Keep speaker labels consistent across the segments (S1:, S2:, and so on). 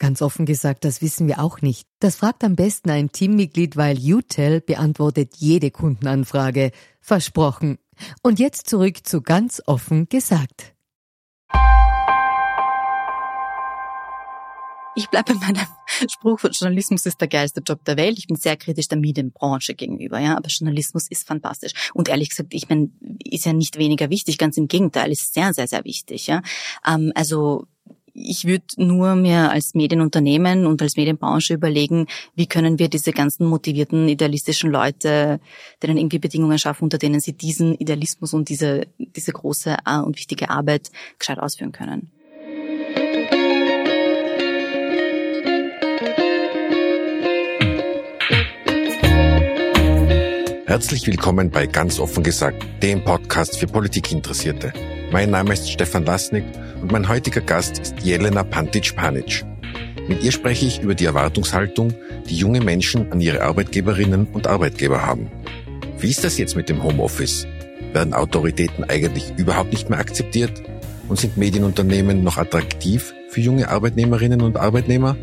S1: Ganz offen gesagt, das wissen wir auch nicht. Das fragt am besten ein Teammitglied, weil UTEL beantwortet jede Kundenanfrage. Versprochen. Und jetzt zurück zu ganz offen gesagt.
S2: Ich bleibe bei meinem Spruch, Journalismus ist der geilste Job der Welt. Ich bin sehr kritisch der Medienbranche gegenüber, ja, aber Journalismus ist fantastisch. Und ehrlich gesagt, ich meine, ist ja nicht weniger wichtig, ganz im Gegenteil, ist sehr, sehr, sehr wichtig, ja. Ähm, also ich würde nur mir als Medienunternehmen und als Medienbranche überlegen, wie können wir diese ganzen motivierten, idealistischen Leute, denen irgendwie Bedingungen schaffen, unter denen sie diesen Idealismus und diese, diese große äh, und wichtige Arbeit gescheit ausführen können.
S3: Herzlich willkommen bei Ganz offen gesagt, dem Podcast für Politikinteressierte. Mein Name ist Stefan Lasnik und mein heutiger Gast ist Jelena Pantic-Panic. Mit ihr spreche ich über die Erwartungshaltung, die junge Menschen an ihre Arbeit-Geberinnen und Arbeitgeber haben. Wie ist das jetzt mit dem Homeoffice? Werden Autoritäten eigentlich überhaupt nicht mehr akzeptiert? Und sind Medienunternehmen noch attraktiv für junge Arbeitnehmerinnen und Arbeitnehmer?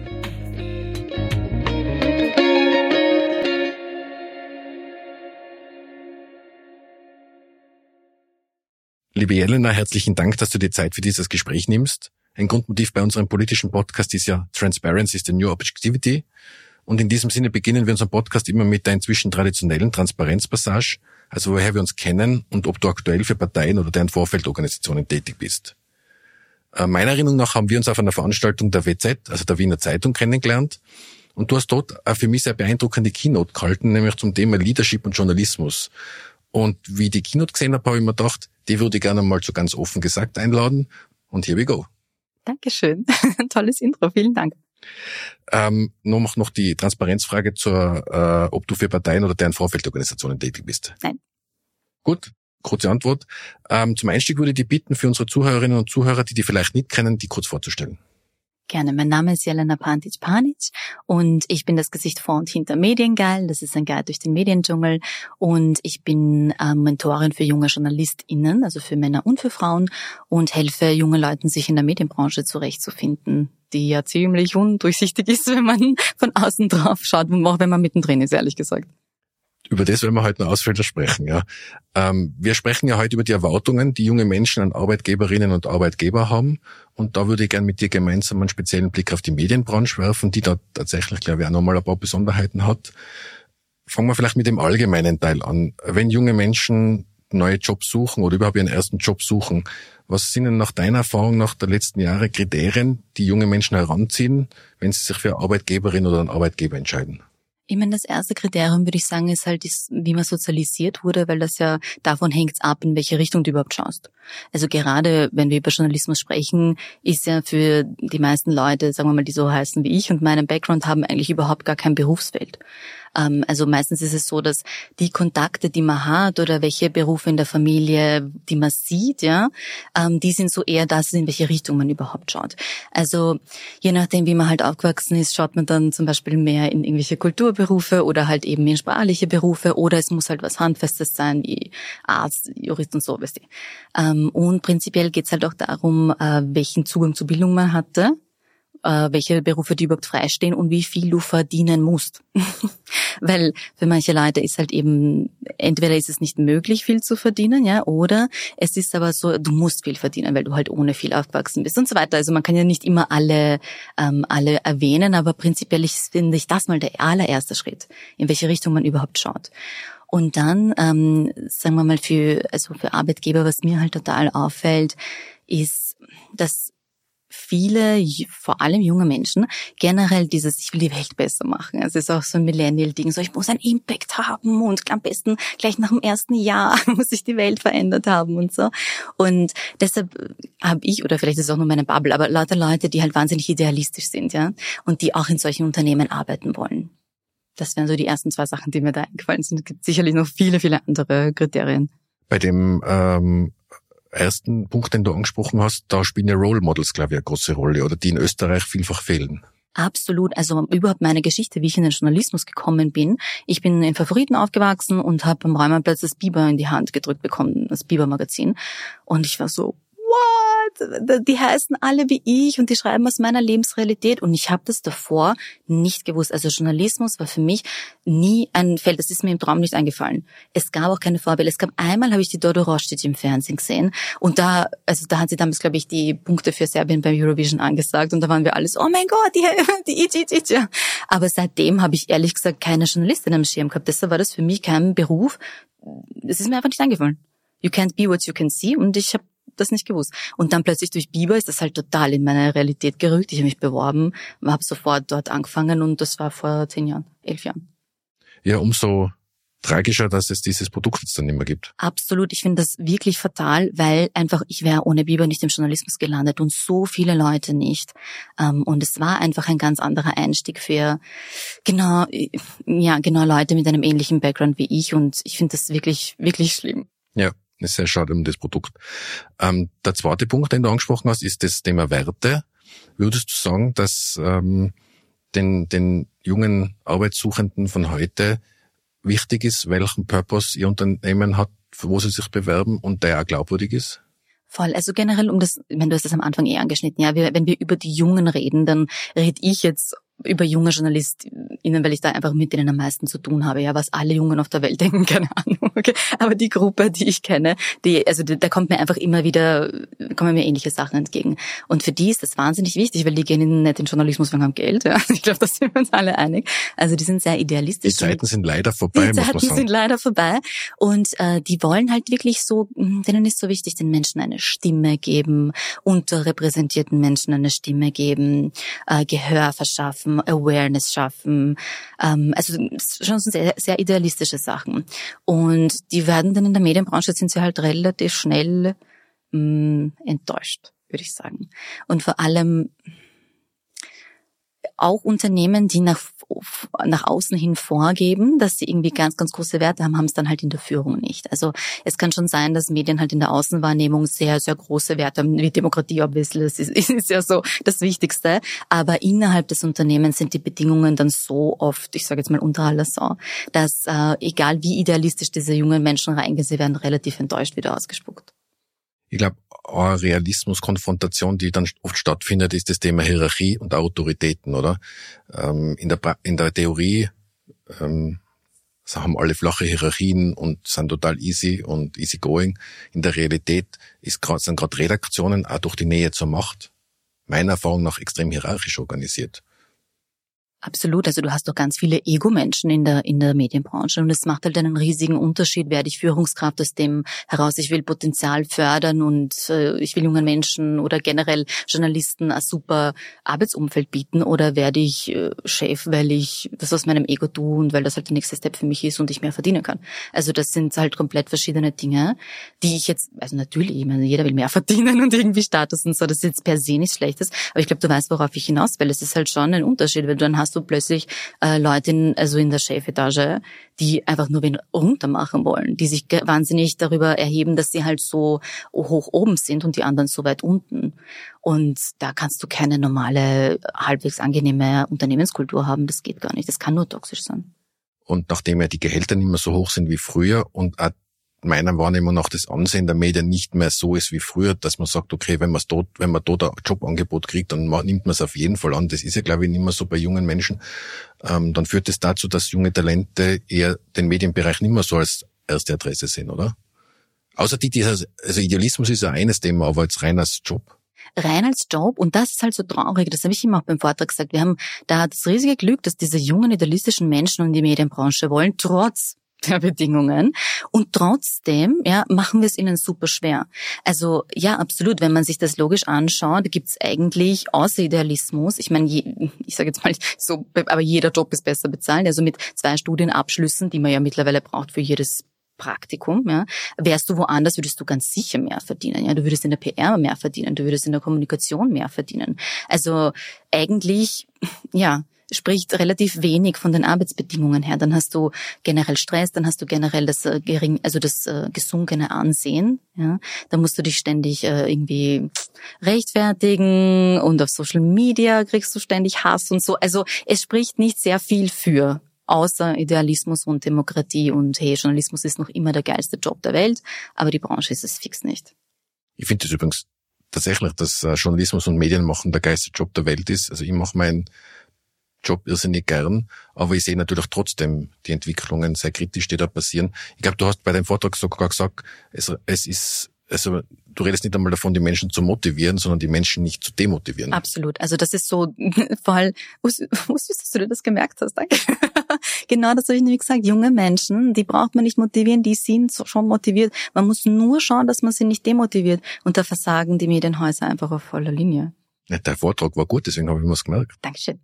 S3: Liebe Jelena, herzlichen Dank, dass du dir Zeit für dieses Gespräch nimmst. Ein Grundmotiv bei unserem politischen Podcast ist ja Transparency is the new objectivity. Und in diesem Sinne beginnen wir unseren Podcast immer mit der inzwischen traditionellen Transparenzpassage, also woher wir uns kennen und ob du aktuell für Parteien oder deren Vorfeldorganisationen tätig bist. Äh, meiner Erinnerung nach haben wir uns auf einer Veranstaltung der WZ, also der Wiener Zeitung, kennengelernt. Und du hast dort für mich sehr beeindruckende Keynote gehalten, nämlich zum Thema Leadership und Journalismus. Und wie ich die Keynote gesehen habe, habe ich mir gedacht, die würde ich gerne mal so ganz offen gesagt einladen. Und here we go.
S2: Dankeschön. Tolles Intro. Vielen Dank.
S3: Ähm, nur noch, noch die Transparenzfrage zur, äh, ob du für Parteien oder deren Vorfeldorganisationen tätig bist.
S2: Nein.
S3: Gut, kurze Antwort. Ähm, zum Einstieg würde ich dich bitten, für unsere Zuhörerinnen und Zuhörer, die die vielleicht nicht kennen, die kurz vorzustellen.
S2: Gerne. Mein Name ist Jelena Pantic-Panic und ich bin das Gesicht vor und hinter Mediengeil. Das ist ein Guide durch den Mediendschungel und ich bin äh, Mentorin für junge JournalistInnen, also für Männer und für Frauen und helfe jungen Leuten, sich in der Medienbranche zurechtzufinden, die ja ziemlich undurchsichtig ist, wenn man von außen drauf schaut, auch wenn man mittendrin ist, ehrlich gesagt
S3: über das werden wir heute noch ausführlicher sprechen. Ja. Ähm, wir sprechen ja heute über die Erwartungen, die junge Menschen an Arbeitgeberinnen und Arbeitgeber haben. Und da würde ich gerne mit dir gemeinsam einen speziellen Blick auf die Medienbranche werfen, die da tatsächlich, glaube ich, auch nochmal ein paar Besonderheiten hat. Fangen wir vielleicht mit dem allgemeinen Teil an. Wenn junge Menschen neue Jobs suchen oder überhaupt ihren ersten Job suchen, was sind denn nach deiner Erfahrung nach der letzten Jahre Kriterien, die junge Menschen heranziehen, wenn sie sich für eine Arbeitgeberin oder einen Arbeitgeber entscheiden?
S2: Ich meine, das erste Kriterium würde ich sagen, ist halt, wie man sozialisiert wurde, weil das ja davon hängt ab, in welche Richtung du überhaupt schaust. Also gerade wenn wir über Journalismus sprechen, ist ja für die meisten Leute, sagen wir mal, die so heißen wie ich und meinen Background haben eigentlich überhaupt gar kein Berufsfeld. Ähm, also meistens ist es so, dass die Kontakte, die man hat oder welche Berufe in der Familie, die man sieht, ja, ähm, die sind so eher das, in welche Richtung man überhaupt schaut. Also je nachdem, wie man halt aufgewachsen ist, schaut man dann zum Beispiel mehr in irgendwelche Kulturberufe oder halt eben in sprachliche Berufe oder es muss halt was Handfestes sein, wie Arzt, Jurist und so, weißt du. Ähm, und prinzipiell geht's halt auch darum, äh, welchen Zugang zur Bildung man hatte äh, welche Berufe die überhaupt freistehen und wie viel du verdienen musst. Weil für manche Leute ist halt eben, entweder ist es nicht möglich, viel zu verdienen, ja, oder es ist aber so, du musst viel verdienen, weil du halt ohne viel aufgewachsen bist und so weiter. Also man kann ja nicht immer alle, ähm, alle erwähnen, aber prinzipiell finde ich das mal der allererste Schritt, in welche Richtung man überhaupt schaut. Und dann, ähm, sagen wir mal, für, also für Arbeitgeber, was mir halt total auffällt, ist, dass viele, vor allem junge Menschen, generell dieses, ich will die Welt besser machen. Es ist auch so ein Millennial-Ding, so ich muss einen Impact haben und am besten gleich nach dem ersten Jahr muss sich die Welt verändert haben und so. Und deshalb habe ich, oder vielleicht ist es auch nur meine Bubble, aber lauter Leute, die halt wahnsinnig idealistisch sind, ja, und die auch in solchen Unternehmen arbeiten wollen. Das wären so die ersten zwei Sachen, die mir da eingefallen sind. Es gibt sicherlich noch viele, viele andere Kriterien.
S3: Bei dem ähm, ersten Punkt, den du angesprochen hast, da spielen ja Role Models, glaube ich, eine große Rolle, oder die in Österreich vielfach fehlen.
S2: Absolut. Also überhaupt meine Geschichte, wie ich in den Journalismus gekommen bin. Ich bin in Favoriten aufgewachsen und habe am Räumerplatz das Biber in die Hand gedrückt bekommen, das Biber-Magazin. Und ich war so, what? Die heißen alle wie ich und die schreiben aus meiner Lebensrealität. Und ich habe das davor nicht gewusst. Also Journalismus war für mich nie ein Feld. Das ist mir im Traum nicht eingefallen. Es gab auch keine Vorbilder. Es gab einmal, habe ich die Dodo Rostic im Fernsehen gesehen. Und da, also da hat sie damals, glaube ich, die Punkte für Serbien beim Eurovision angesagt. Und da waren wir alles, oh mein Gott, die, die Ichi, Ichi. Aber seitdem habe ich ehrlich gesagt keine Journalistin am Schirm gehabt. Deshalb war das für mich kein Beruf. Es ist mir einfach nicht eingefallen. You can't be what you can see. Und ich habe das nicht gewusst. Und dann plötzlich durch Biber ist das halt total in meine Realität gerückt. Ich habe mich beworben, habe sofort dort angefangen und das war vor zehn Jahren, elf Jahren.
S3: Ja, umso tragischer, dass es dieses Produkt jetzt dann nicht mehr gibt.
S2: Absolut. Ich finde das wirklich fatal, weil einfach ich wäre ohne Biber nicht im Journalismus gelandet und so viele Leute nicht. Ähm, und es war einfach ein ganz anderer Einstieg für genau, ja, genau Leute mit einem ähnlichen Background wie ich. Und ich finde das wirklich, wirklich schlimm.
S3: Ja, ist sehr schade um das Produkt. Ähm, der zweite Punkt, den du angesprochen hast, ist das Thema Werte. Würdest du sagen, dass ähm, den, den jungen Arbeitssuchenden von heute wichtig ist, welchen Purpose ihr Unternehmen hat, wo sie sich bewerben und der auch glaubwürdig ist?
S2: Voll. Also generell um das, wenn du hast das am Anfang eh angeschnitten, ja, wir, wenn wir über die Jungen reden, dann rede ich jetzt über junge JournalistInnen, weil ich da einfach mit denen am meisten zu tun habe, ja, was alle Jungen auf der Welt denken, keine Ahnung, okay. Aber die Gruppe, die ich kenne, die, also da kommt mir einfach immer wieder, kommen mir ähnliche Sachen entgegen. Und für die ist das wahnsinnig wichtig, weil die gehen nicht in Journalismus wegen haben Geld, ja. Ich glaube, da sind wir uns alle einig. Also die sind sehr idealistisch.
S3: Die Zeiten sind leider vorbei,
S2: die sagen. sind leider vorbei. Und äh, die wollen halt wirklich so, hm, denen ist so wichtig, den Menschen eine Stimme geben, unterrepräsentierten Menschen eine Stimme geben, äh, Gehör verschaffen schaffen, Awareness schaffen. Ähm, also schon sehr, sehr idealistische Sachen. Und die werden dann in der Medienbranche sind sie halt relativ schnell mh, mm, enttäuscht, würde ich sagen. Und vor allem auch Unternehmen, die nach nach außen hin vorgeben, dass sie irgendwie ganz, ganz große Werte haben, haben es dann halt in der Führung nicht. Also es kann schon sein, dass Medien halt in der Außenwahrnehmung sehr, sehr große Werte haben, wie Demokratie obviously, das ist, ist ja so das Wichtigste. Aber innerhalb des Unternehmens sind die Bedingungen dann so oft, ich sage jetzt mal unter aller Sau, dass äh, egal wie idealistisch diese jungen Menschen reingehen, sie werden relativ enttäuscht wieder ausgespuckt.
S3: Ich glaube, eine Realismus-Konfrontation, die dann oft stattfindet, ist das Thema Hierarchie und Autoritäten, oder? Ähm, in, der, in der Theorie ähm, haben alle flache Hierarchien und sind total easy und easy going. In der Realität ist grad, sind gerade Redaktionen auch durch die Nähe zur Macht meiner Erfahrung nach extrem hierarchisch organisiert.
S2: Absolut. Also du hast doch ganz viele Ego-Menschen in der, in der Medienbranche und es macht halt einen riesigen Unterschied, werde ich Führungskraft aus dem heraus, ich will Potenzial fördern und äh, ich will jungen Menschen oder generell Journalisten ein super Arbeitsumfeld bieten oder werde ich äh, Chef, weil ich das aus meinem Ego tue und weil das halt der nächste Step für mich ist und ich mehr verdienen kann. Also das sind halt komplett verschiedene Dinge, die ich jetzt, also natürlich, ich meine, jeder will mehr verdienen und irgendwie Status und so, das ist jetzt per se nichts Schlechtes, aber ich glaube, du weißt, worauf ich hinaus will. Es ist halt schon ein Unterschied, weil du dann hast hast du plötzlich äh, Leute, in, also in der Chefetage, die einfach nur wen runtermachen wollen, die sich wahnsinnig darüber erheben, dass sie halt so hoch oben sind und die anderen so weit unten. Und da kannst du keine normale, halbwegs angenehme Unternehmenskultur haben. Das geht gar nicht. Das kann nur toxisch sein.
S3: Und nachdem ja die Gehälter nicht mehr so hoch sind wie früher und meiner Wahrnehmung nach das Ansehen der Medien nicht mehr so ist wie früher, dass man sagt, okay, wenn man dort, wenn man dort ein Jobangebot kriegt, dann nimmt man es auf jeden Fall an. Das ist ja, glaube ich, nicht mehr so bei jungen Menschen. Ähm, dann führt es das dazu, dass junge Talente eher den Medienbereich nicht mehr so als erste Adresse sehen, oder? Außer die, die also Idealismus ist ja eines Thema, aber als rein als Job
S2: rein als Job und das ist halt so traurig, das habe ich immer auch beim Vortrag gesagt. Wir haben da das riesige Glück, dass diese jungen idealistischen Menschen in die Medienbranche wollen, trotz der Bedingungen und trotzdem ja machen wir es ihnen super schwer. Also ja, absolut, wenn man sich das logisch anschaut, gibt es eigentlich außer Idealismus, ich meine, je, ich sage jetzt mal so, aber jeder Job ist besser bezahlt, also mit zwei Studienabschlüssen, die man ja mittlerweile braucht für jedes Praktikum, ja, wärst du woanders, würdest du ganz sicher mehr verdienen. Ja, du würdest in der PR mehr verdienen, du würdest in der Kommunikation mehr verdienen. Also eigentlich, ja, spricht relativ wenig von den Arbeitsbedingungen her. Dann hast du generell Stress, dann hast du generell das äh, gering, also das äh, gesunkene Ansehen. Ja, da musst du dich ständig äh, irgendwie rechtfertigen und auf Social Media kriegst du ständig Hass und so. Also es spricht nicht sehr viel für außer Idealismus und Demokratie und hey, Journalismus ist noch immer der geilste Job der Welt, aber die Branche ist es fix nicht.
S3: Ich finde das übrigens tatsächlich, dass Journalismus und Medien machen der geilste Job der Welt ist. Also ich mache meinen Job irrsinnig gern, aber ich sehe natürlich trotzdem die Entwicklungen sehr kritisch, die da passieren. Ich glaube, du hast bei deinem Vortrag sogar gesagt, es, es ist also du redest nicht einmal davon, die Menschen zu motivieren, sondern die Menschen nicht zu demotivieren.
S2: Absolut. Also das ist so vor allem, wusstest dass du das gemerkt hast, danke. genau das habe ich nämlich gesagt. Junge Menschen, die braucht man nicht motivieren, die sind schon motiviert. Man muss nur schauen, dass man sie nicht demotiviert. Und da versagen die Medienhäuser einfach auf voller Linie.
S3: Der Vortrag war gut, deswegen habe ich mir's gemerkt.
S2: Dankeschön.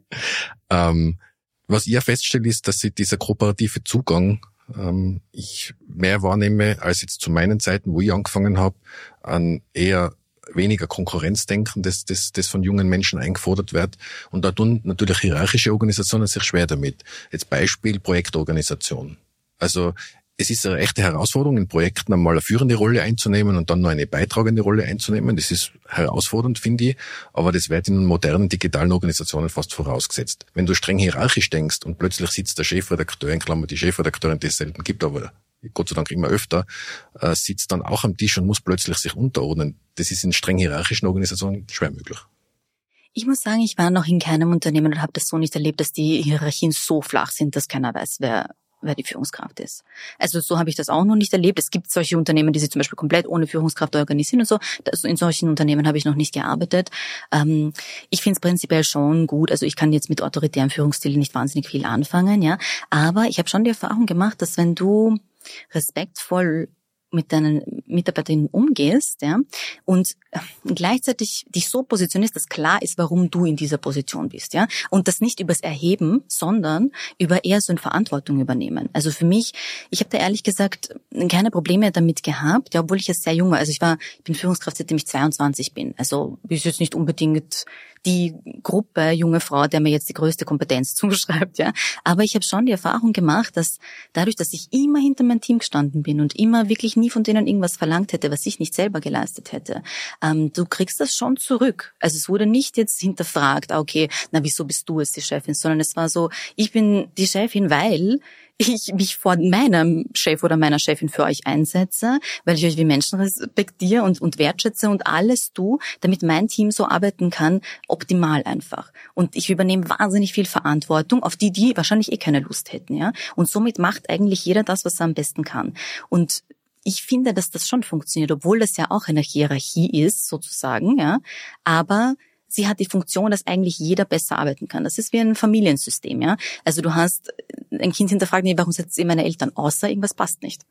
S3: ähm, was ich ja feststelle, ist, dass sich dieser kooperative Zugang ähm, ich mehr wahrnehme als jetzt zu meinen Zeiten, wo ich angefangen habe, an eher weniger Konkurrenzdenken, das, das, das von jungen Menschen eingefordert wird. Und da tun natürlich hierarchische Organisationen sich schwer damit. Jetzt Beispiel Projektorganisation. Also es ist eine echte Herausforderung, in Projekten einmal eine führende Rolle einzunehmen und dann noch eine beitragende Rolle einzunehmen. Das ist herausfordernd, finde ich, aber das wird in modernen digitalen Organisationen fast vorausgesetzt. Wenn du streng hierarchisch denkst und plötzlich sitzt der Chefredakteur, in Klammer die Chefredakteurin, die es selten gibt, aber Gott sei Dank immer öfter, äh, sitzt dann auch am Tisch und muss plötzlich sich unterordnen. Das ist in streng hierarchischen Organisationen schwer möglich.
S2: Ich muss sagen, ich war noch in keinem Unternehmen und habe das so nicht erlebt, dass die Hierarchien so flach sind, dass keiner weiß, wer wer die Führungskraft ist. Also so habe ich das auch noch nicht erlebt. Es gibt solche Unternehmen, die sich zum Beispiel komplett ohne Führungskraft organisieren und so. in solchen Unternehmen habe ich noch nicht gearbeitet. Ähm, ich finde es prinzipiell schon gut. Also ich kann jetzt mit autoritären Führungsstilen nicht wahnsinnig viel anfangen, ja. Aber ich habe schon die Erfahrung gemacht, dass wenn du respektvoll mit deinen Mitarbeiterinnen umgehst, ja, und gleichzeitig dich so positionierst, dass klar ist, warum du in dieser Position bist, ja, und das nicht übers Erheben, sondern über eher so eine Verantwortung übernehmen. Also für mich, ich habe da ehrlich gesagt keine Probleme damit gehabt, ja, obwohl ich jetzt sehr jung war. Also ich war, ich bin Führungskraft, seitdem ich 22 bin. Also ist jetzt nicht unbedingt die Gruppe junge Frau, der mir jetzt die größte Kompetenz zuschreibt, ja. Aber ich habe schon die Erfahrung gemacht, dass dadurch, dass ich immer hinter meinem Team gestanden bin und immer wirklich nie von denen irgendwas verlangt hätte, was ich nicht selber geleistet hätte, ähm, du kriegst das schon zurück. Also es wurde nicht jetzt hinterfragt, ah, okay, na wieso bist du jetzt die Chefin, sondern es war so, ich bin die Chefin, weil ich mich vor meinem Chef oder meiner Chefin für euch einsetze, weil ich euch wie Menschen respektiere und, und wertschätze und alles tue, damit mein Team so arbeiten kann, optimal einfach. Und ich übernehme wahnsinnig viel Verantwortung, auf die die wahrscheinlich eh keine Lust hätten, ja. Und somit macht eigentlich jeder das, was er am besten kann. Und ich finde, dass das schon funktioniert, obwohl das ja auch eine Hierarchie ist, sozusagen, ja. Aber sie hat die Funktion, dass eigentlich jeder besser arbeiten kann. Das ist wie ein Familiensystem, ja. Also du hast ein Kind hinterfragt, nee, warum setzt ihr meine Eltern, außer irgendwas passt nicht.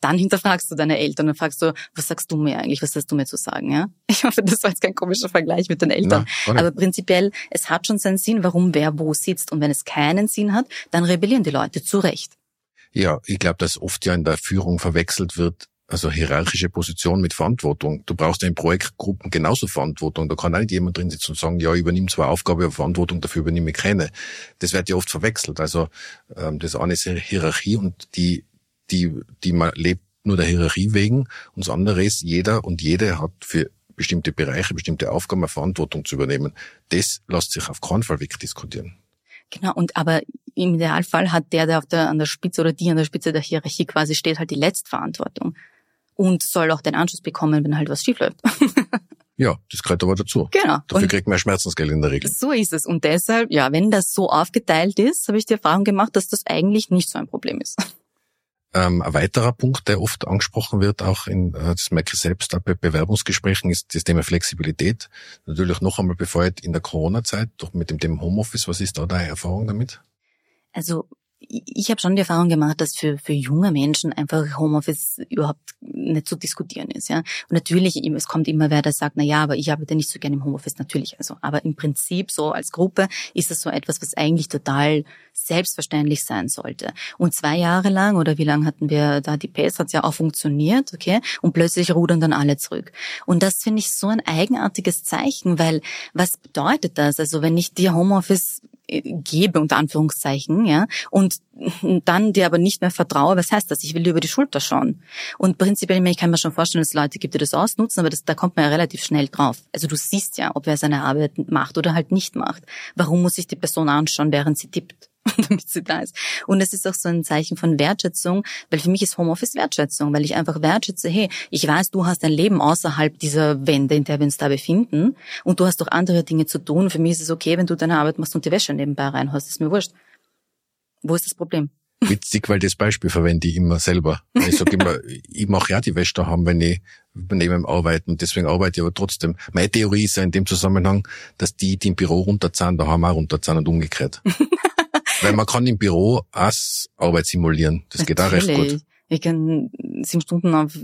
S2: Dann hinterfragst du deine Eltern und fragst du, was sagst du mir eigentlich, was hast du mir zu sagen, ja? Ich hoffe, das war jetzt kein komischer Vergleich mit den Eltern. Na, Aber prinzipiell, es hat schon seinen Sinn, warum wer wo sitzt. Und wenn es keinen Sinn hat, dann rebellieren die Leute zu Recht.
S3: Ja, ich glaube, dass oft ja in der Führung verwechselt wird, also hierarchische Position mit Verantwortung. Du brauchst in Projektgruppen genauso Verantwortung. Da kann auch nicht jemand drin sitzen und sagen, ja, ich übernehme zwar Aufgabe, aber Verantwortung dafür übernehme ich keine. Das wird ja oft verwechselt. Also ähm, das eine ist Hierarchie und die, die, die man lebt nur der Hierarchie wegen. Und das andere ist, jeder und jede hat für bestimmte Bereiche, bestimmte Aufgaben eine Verantwortung zu übernehmen. Das lässt sich auf keinen Fall wegdiskutieren.
S2: Genau, und aber im Idealfall hat der, der auf der, an der Spitze oder die an der Spitze der Hierarchie quasi steht, halt die Letztverantwortung und soll auch den Anschluss bekommen, wenn halt was schief läuft.
S3: Ja, das gehört aber dazu.
S2: Genau.
S3: Dafür und kriegt man Schmerzensgeld in der Regel.
S2: So ist es. Und deshalb, ja, wenn das so aufgeteilt ist, habe ich die Erfahrung gemacht, dass das eigentlich nicht so ein Problem ist.
S3: Ähm, ein weiterer Punkt, der oft angesprochen wird, auch in, äh, das merke ich selbst auch bei Bewerbungsgesprächen, ist das Thema Flexibilität. Natürlich noch einmal befeuert in der Corona-Zeit, doch mit dem Thema Homeoffice. Was ist da deine Erfahrung damit?
S2: Also ich habe schon die Erfahrung gemacht, dass für, für junge Menschen einfach Homeoffice überhaupt nicht zu diskutieren ist. Ja? Und natürlich, es kommt immer wer, der sagt, na ja, aber ich arbeite nicht so gerne im Homeoffice, natürlich. Also, aber im Prinzip so als Gruppe ist das so etwas, was eigentlich total selbstverständlich sein sollte. Und zwei Jahre lang, oder wie lange hatten wir da die PS, hat es ja auch funktioniert, okay? Und plötzlich rudern dann alle zurück. Und das finde ich so ein eigenartiges Zeichen, weil was bedeutet das? Also wenn ich dir Homeoffice gebe, unter Anführungszeichen, ja, und dann dir aber nicht mehr vertraue, was heißt das? Ich will dir über die Schulter schauen. Und prinzipiell, ich kann mir schon vorstellen, dass Leute gibt, die das ausnutzen, aber das, da kommt man ja relativ schnell drauf. Also du siehst ja, ob wer seine Arbeit macht oder halt nicht macht. Warum muss ich die Person anschauen, während sie tippt? damit sie da ist. Und es ist auch so ein Zeichen von Wertschätzung, weil für mich ist Homeoffice Wertschätzung, weil ich einfach wertschätze, hey, ich weiß, du hast ein Leben außerhalb dieser Wände, in der wir uns da befinden und du hast doch andere Dinge zu tun. Für mich ist es okay, wenn du deine Arbeit machst und die Wäsche nebenbei reinhast. Ist mir wurscht. Wo ist das Problem?
S3: Witzig, weil das Beispiel verwende ich immer selber. Ich sage immer, ich mache ja die Wäsche daheim, wenn ich neben dem Arbeiten. Deswegen arbeite ich aber trotzdem. Meine Theorie ist ja in dem Zusammenhang, dass die, die im Büro runterzahlen, daheim auch runterzahlen und umgekehrt. Weil man kann im Büro auch Arbeit simulieren. Das Natürlich. geht auch recht gut.
S2: Ich kann sieben Stunden auf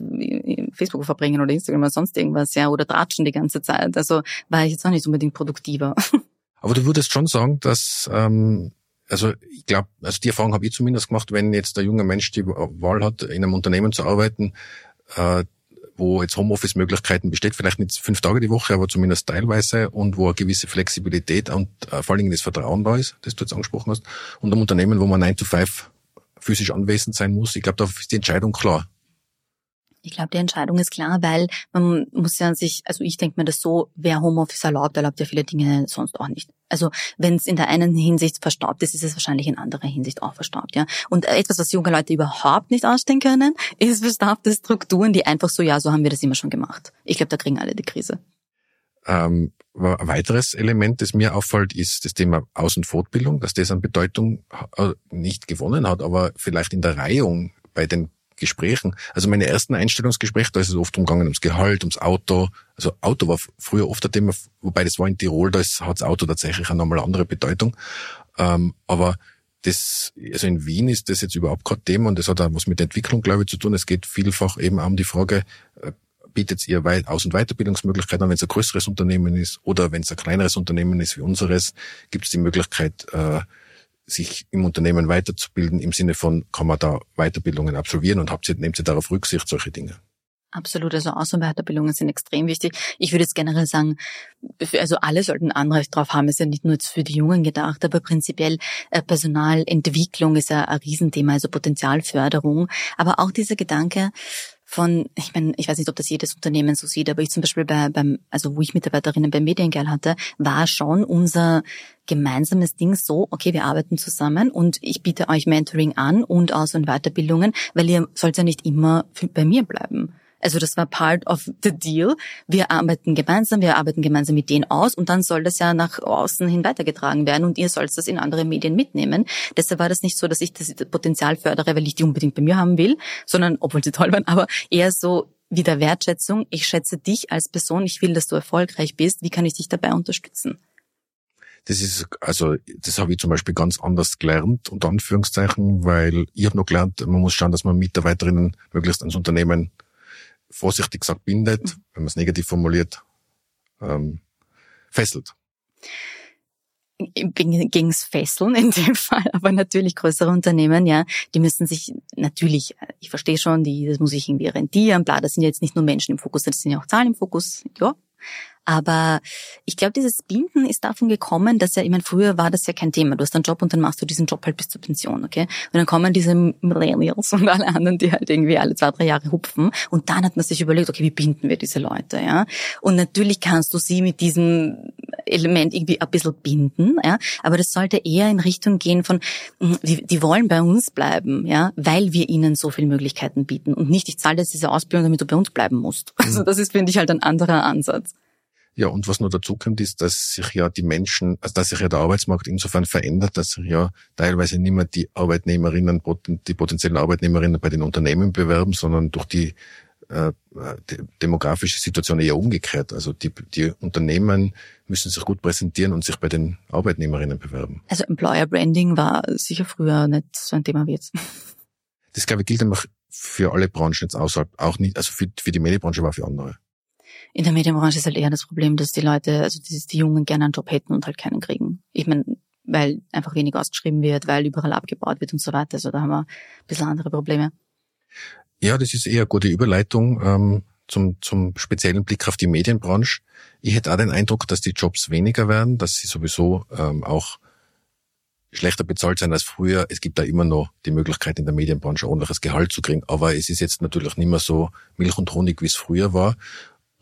S2: Facebook verbringen oder Instagram oder sonst irgendwas, ja, oder tratschen die ganze Zeit. Also war ich jetzt auch nicht unbedingt produktiver.
S3: Aber du würdest schon sagen, dass ähm, also ich glaube, also die Erfahrung habe ich zumindest gemacht, wenn jetzt der junge Mensch die Wahl hat, in einem Unternehmen zu arbeiten, äh, wo jetzt Homeoffice-Möglichkeiten besteht, vielleicht nicht fünf Tage die Woche, aber zumindest teilweise und wo eine gewisse Flexibilität und äh, vor allen Dingen das Vertrauen da ist, das du jetzt angesprochen hast, und einem Unternehmen, wo man 9 to 5 physisch anwesend sein muss. Ich glaube, da ist die Entscheidung klar.
S2: Ich glaube, die Entscheidung ist klar, weil man muss ja sich, also ich denke mir das so, wer Homeoffice erlaubt, erlaubt ja viele Dinge sonst auch nicht. Also wenn es in der einen Hinsicht verstaubt ist, ist es wahrscheinlich in anderer Hinsicht auch verstaubt, ja. Und etwas, was junge Leute überhaupt nicht ausstehen können, ist verstaubte Strukturen, die einfach so, ja, so haben wir das immer schon gemacht. Ich glaube, da kriegen alle die Krise.
S3: Ähm, ein weiteres Element, das mir auffällt, ist das Thema Aus- und Fortbildung, dass das an Bedeutung äh, nicht gewonnen hat, aber vielleicht in der Reihung bei den Gesprächen. Also meine ersten Einstellungsgespräche, da ist es oft umgegangen ums Gehalt, ums Auto. Also Auto war früher oft ein Thema, wobei das war in Tirol, da hat das Auto tatsächlich eine nochmal andere Bedeutung. Ähm, aber das, also in Wien ist das jetzt überhaupt kein Thema und das hat auch was mit Entwicklung, glaube ich, zu tun. Es geht vielfach eben auch um die Frage, äh, bietet ihr Aus- und Weiterbildungsmöglichkeiten an, wenn es ein größeres Unternehmen ist oder wenn es ein kleineres Unternehmen ist wie unseres, gibt es die Möglichkeit, äh, sich im Unternehmen weiterzubilden, im Sinne von, kann man da Weiterbildungen absolvieren und habt ihr, nehmt ihr darauf Rücksicht, solche Dinge?
S2: Absolut, also Aus- und Weiterbildungen sind extrem wichtig. Ich würde jetzt generell sagen, also alle sollten Anrecht drauf haben. Es ist ja nicht nur für die Jungen gedacht, aber prinzipiell äh, Personalentwicklung ist ja ein Riesenthema, also Potenzialförderung. Aber auch dieser Gedanke, von, ich meine, ich weiß nicht, ob das jedes Unternehmen so sieht, aber ich zum Beispiel bei, beim, also wo ich Mitarbeiterinnen beim Mediengirl hatte, war schon unser gemeinsames Ding so, okay, wir arbeiten zusammen und ich biete euch Mentoring an und Aus- und Weiterbildungen, weil ihr sollt ja nicht immer bei mir bleiben. Also das war part of the deal. Wir arbeiten gemeinsam, wir arbeiten gemeinsam mit denen aus und dann soll das ja nach außen hin weitergetragen werden und ihr sollt das in andere Medien mitnehmen. Deshalb war das nicht so, dass ich das Potenzial fördere, weil ich die unbedingt bei mir haben will, sondern, obwohl sie toll waren, aber eher so wie der Wertschätzung, ich schätze dich als Person, ich will, dass du erfolgreich bist, wie kann ich dich dabei unterstützen?
S3: Das ist, also, das habe ich zum Beispiel ganz anders gelernt, unter Anführungszeichen, weil ich habe noch gelernt, man muss schauen, dass man Mitarbeiterinnen möglichst ans Unternehmen vorsichtig gesagt bindet, wenn man es negativ formuliert, ähm, fesselt.
S2: Ging es fesseln in dem Fall, aber natürlich größere Unternehmen, ja, die müssen sich natürlich, ich verstehe schon, die, das muss ich irgendwie rentieren, bla, das sind jetzt nicht nur Menschen im Fokus, das sind ja auch Zahlen im Fokus, ja, aber ich glaube, dieses Binden ist davon gekommen, dass ja, ich meine, früher war das ja kein Thema. Du hast einen Job und dann machst du diesen Job halt bis zur Pension, okay? Und dann kommen diese Millennials und alle anderen, die halt irgendwie alle zwei, drei Jahre hupfen. Und dann hat man sich überlegt, okay, wie binden wir diese Leute, ja? Und natürlich kannst du sie mit diesem Element irgendwie ein bisschen binden, ja? Aber das sollte eher in Richtung gehen von, hm, die, die wollen bei uns bleiben, ja? Weil wir ihnen so viele Möglichkeiten bieten. Und nicht, ich zahle jetzt diese Ausbildung, damit du bei uns bleiben musst. Also mhm. das ist, finde ich, halt ein anderer Ansatz.
S3: Ja, und was noch dazu kommt, ist, dass sich ja die Menschen, also dass sich ja der Arbeitsmarkt insofern verändert, dass sich ja teilweise nicht mehr die Arbeitnehmerinnen, die potenziellen Arbeitnehmerinnen bei den Unternehmen bewerben, sondern durch die äh, demografische Situation eher umgekehrt. Also die, die Unternehmen müssen sich gut präsentieren und sich bei den Arbeitnehmerinnen bewerben.
S2: Also Employer Branding war sicher früher nicht so ein Thema wie jetzt.
S3: Das glaube ich gilt einfach für alle Branchen jetzt außerhalb, auch nicht, also für, für die Medienbranche, aber für andere.
S2: In der Medienbranche ist halt eher das Problem, dass die Leute, also die, die Jungen gerne einen Job hätten und halt keinen kriegen. Ich meine, weil einfach wenig ausgeschrieben wird, weil überall abgebaut wird und so weiter. Also da haben wir ein bisschen andere Probleme.
S3: Ja, das ist eher eine gute Überleitung ähm, zum, zum speziellen Blick auf die Medienbranche. Ich hätte auch den Eindruck, dass die Jobs weniger werden, dass sie sowieso ähm, auch schlechter bezahlt sein als früher. Es gibt da immer noch die Möglichkeit, in der Medienbranche ordentliches Gehalt zu kriegen. Aber es ist jetzt natürlich nicht mehr so Milch und Honig, wie es früher war.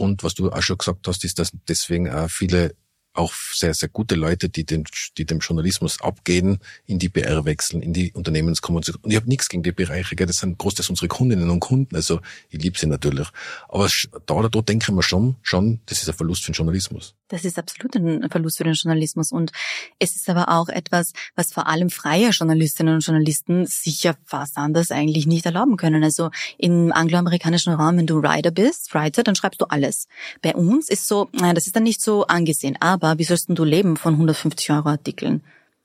S3: Und was du auch schon gesagt hast, ist, dass deswegen auch viele auch sehr, sehr gute Leute, die dem, die dem Journalismus abgehen, in die PR wechseln, in die Unternehmenskommunikation. Und ich habe nichts gegen die Bereiche, gell? das sind großteils unsere Kundinnen und Kunden, also ich liebe sie natürlich. Aber da oder dort denke ich mir schon, schon, das ist ein Verlust für den Journalismus.
S2: Das ist absolut ein Verlust für den Journalismus. Und es ist aber auch etwas, was vor allem freie Journalistinnen und Journalisten sicher fast anders eigentlich nicht erlauben können. Also im angloamerikanischen Raum, wenn du Writer bist, Writer, dann schreibst du alles. Bei uns ist so, das ist dann nicht so angesehen. Aber wie sollst du leben von 150 Euro Artikeln?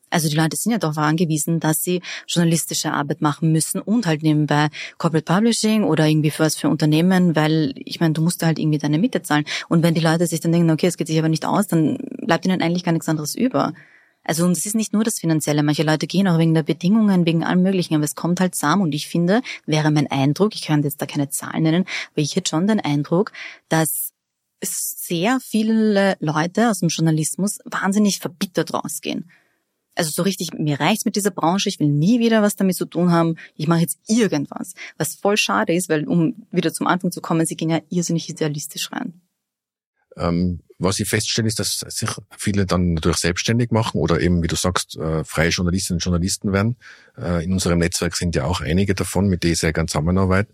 S2: Also die Leute sind ja darauf angewiesen, dass sie journalistische Arbeit machen müssen und halt nebenbei Corporate Publishing oder irgendwie was für Unternehmen, weil ich meine, du musst halt irgendwie deine Miete zahlen. Und wenn die Leute sich dann denken, okay, es geht sich aber nicht aus, dann bleibt ihnen eigentlich gar nichts anderes über. Also und es ist nicht nur das Finanzielle. Manche Leute gehen auch wegen der Bedingungen, wegen allem Möglichen, aber es kommt halt zusammen. Und ich finde, wäre mein Eindruck, ich kann jetzt da keine Zahlen nennen, aber ich hätte schon den Eindruck, dass sehr viele Leute aus dem Journalismus wahnsinnig verbittert rausgehen also so richtig, mir reicht's mit dieser Branche, ich will nie wieder was damit zu tun haben, ich mache jetzt irgendwas. Was voll schade ist, weil um wieder zum Anfang zu kommen, sie gehen ja irrsinnig idealistisch rein.
S3: Ähm, was ich feststelle, ist, dass sich viele dann natürlich selbstständig machen oder eben, wie du sagst, äh, freie Journalistinnen und Journalisten werden. Äh, in unserem Netzwerk sind ja auch einige davon, mit denen ich sehr gerne zusammenarbeite.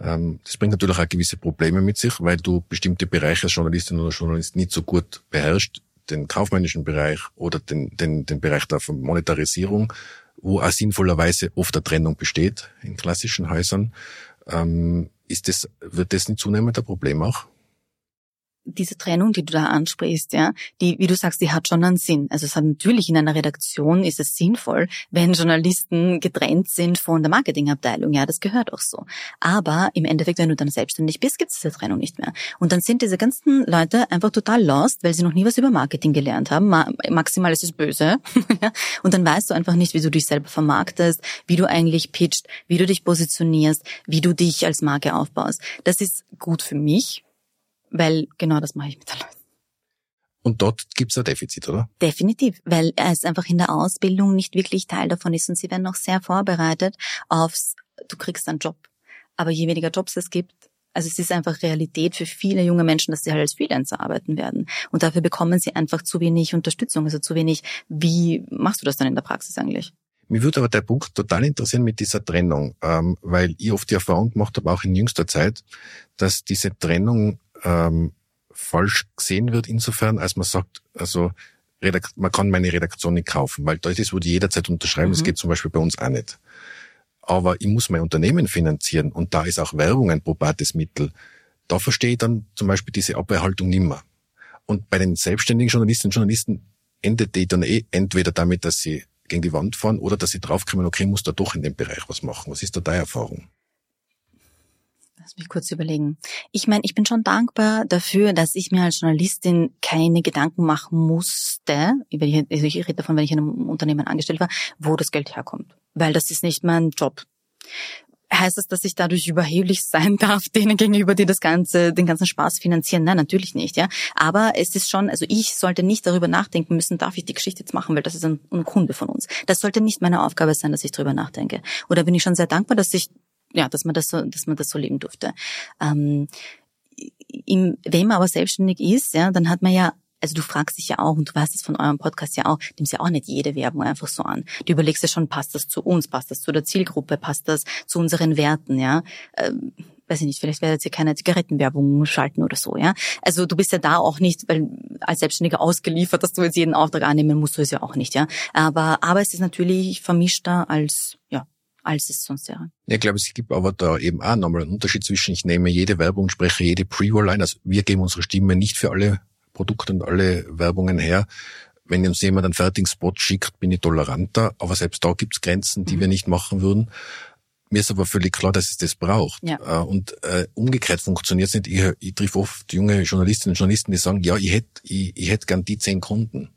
S3: Ähm, das bringt natürlich auch gewisse Probleme mit sich, weil du bestimmte Bereiche als Journalistin oder Journalist nicht so gut beherrschst den kaufmännischen Bereich oder den, den, den Bereich der Monetarisierung, wo auch sinnvollerweise oft eine Trennung besteht in klassischen Häusern. Ähm, ist das, wird das ein Problem auch?
S2: Diese Trennung, die du da ansprichst, ja, die, wie du sagst, die hat schon einen Sinn. Also es hat natürlich in einer Redaktion ist es sinnvoll, wenn Journalisten getrennt sind von der Marketingabteilung. Ja, das gehört auch so. Aber im Endeffekt, wenn du dann selbstständig bist, gibt es diese Trennung nicht mehr. Und dann sind diese ganzen Leute einfach total lost, weil sie noch nie was über Marketing gelernt haben. maximal ist es böse. Und dann weißt du einfach nicht, wie du dich selber vermarktest, wie du eigentlich pitcht, wie du dich positionierst, wie du dich als Marke aufbaust. Das ist gut für mich, weil genau das mache ich mit den Leuten.
S3: Und dort gibt's ein Defizit, oder?
S2: Definitiv, weil es einfach in der Ausbildung nicht wirklich Teil davon ist und sie werden noch sehr vorbereitet aufs, du kriegst einen Job. Aber je weniger Jobs es gibt, also es ist einfach Realität für viele junge Menschen, dass sie halt als Freelancer arbeiten werden. Und dafür bekommen sie einfach zu wenig Unterstützung, also zu wenig, wie machst du das dann in der Praxis eigentlich?
S3: Mich würde aber der Punkt total interessieren mit dieser Trennung, ähm, weil ich oft die Erfahrung gemacht habe, auch in jüngster Zeit, dass diese Trennung ähm, falsch gesehen wird, insofern, als man sagt, also man kann meine Redaktion nicht kaufen, weil da ist es, wo die jederzeit unterschreiben, mhm. das geht zum Beispiel bei uns auch nicht. Aber ich muss mein Unternehmen finanzieren und da ist auch Werbung ein probates Mittel. Da verstehe ich dann zum Beispiel diese Abwehrhaltung nimmer. Und bei den selbstständigen Journalistinnen und Journalisten endet die dann eh entweder damit, dass sie gegen die Wand fahren oder dass sie draufkommen, okay, muss da doch in dem Bereich was machen. Was ist da deine Erfahrung?
S2: Lass mich kurz überlegen. Ich meine, ich bin schon dankbar dafür, dass ich mir als Journalistin keine Gedanken machen musste, also ich rede davon, wenn ich in einem Unternehmen angestellt war, wo das Geld herkommt. Weil das ist nicht mein Job. Heißt das, dass ich dadurch überheblich sein darf, denen gegenüber, die das Ganze, den ganzen Spaß finanzieren? Nein, natürlich nicht, ja. Aber es ist schon, also ich sollte nicht darüber nachdenken müssen, darf ich die Geschichte jetzt machen, weil das ist ein, ein Kunde von uns. Das sollte nicht meine Aufgabe sein, dass ich darüber nachdenke. Oder bin ich schon sehr dankbar, dass ich ja, dass man das so, dass man das so leben durfte. Ähm, im, wenn man aber selbstständig ist, ja, dann hat man ja also du fragst dich ja auch, und du weißt es von eurem Podcast ja auch, nimmst ja auch nicht jede Werbung einfach so an. Du überlegst ja schon, passt das zu uns, passt das zu der Zielgruppe, passt das zu unseren Werten, ja. Ähm, weiß ich nicht, vielleicht werdet ihr keine Zigarettenwerbung schalten oder so, ja. Also du bist ja da auch nicht, weil als Selbstständiger ausgeliefert, dass du jetzt jeden Auftrag annehmen musst, du es ja auch nicht, ja. Aber, aber es ist natürlich vermischter als, ja, als es sonst wäre.
S3: Ich glaube, es gibt aber da eben auch nochmal einen Unterschied zwischen, ich nehme jede Werbung, spreche jede Pre-Roll ein. Also wir geben unsere Stimme nicht für alle Produkte und alle Werbungen her. Wenn uns jemand einen fertigen Spot schickt, bin ich toleranter, aber selbst da gibt's Grenzen, die mhm. wir nicht machen würden. Mir ist aber völlig klar, dass es das braucht. Ja. Äh, und äh, umgekehrt funktioniert es nicht. Ich, ich triff oft junge Journalistinnen und Journalisten, die sagen, ja, ich hätte ich, ich hätt gern die zehn Kunden.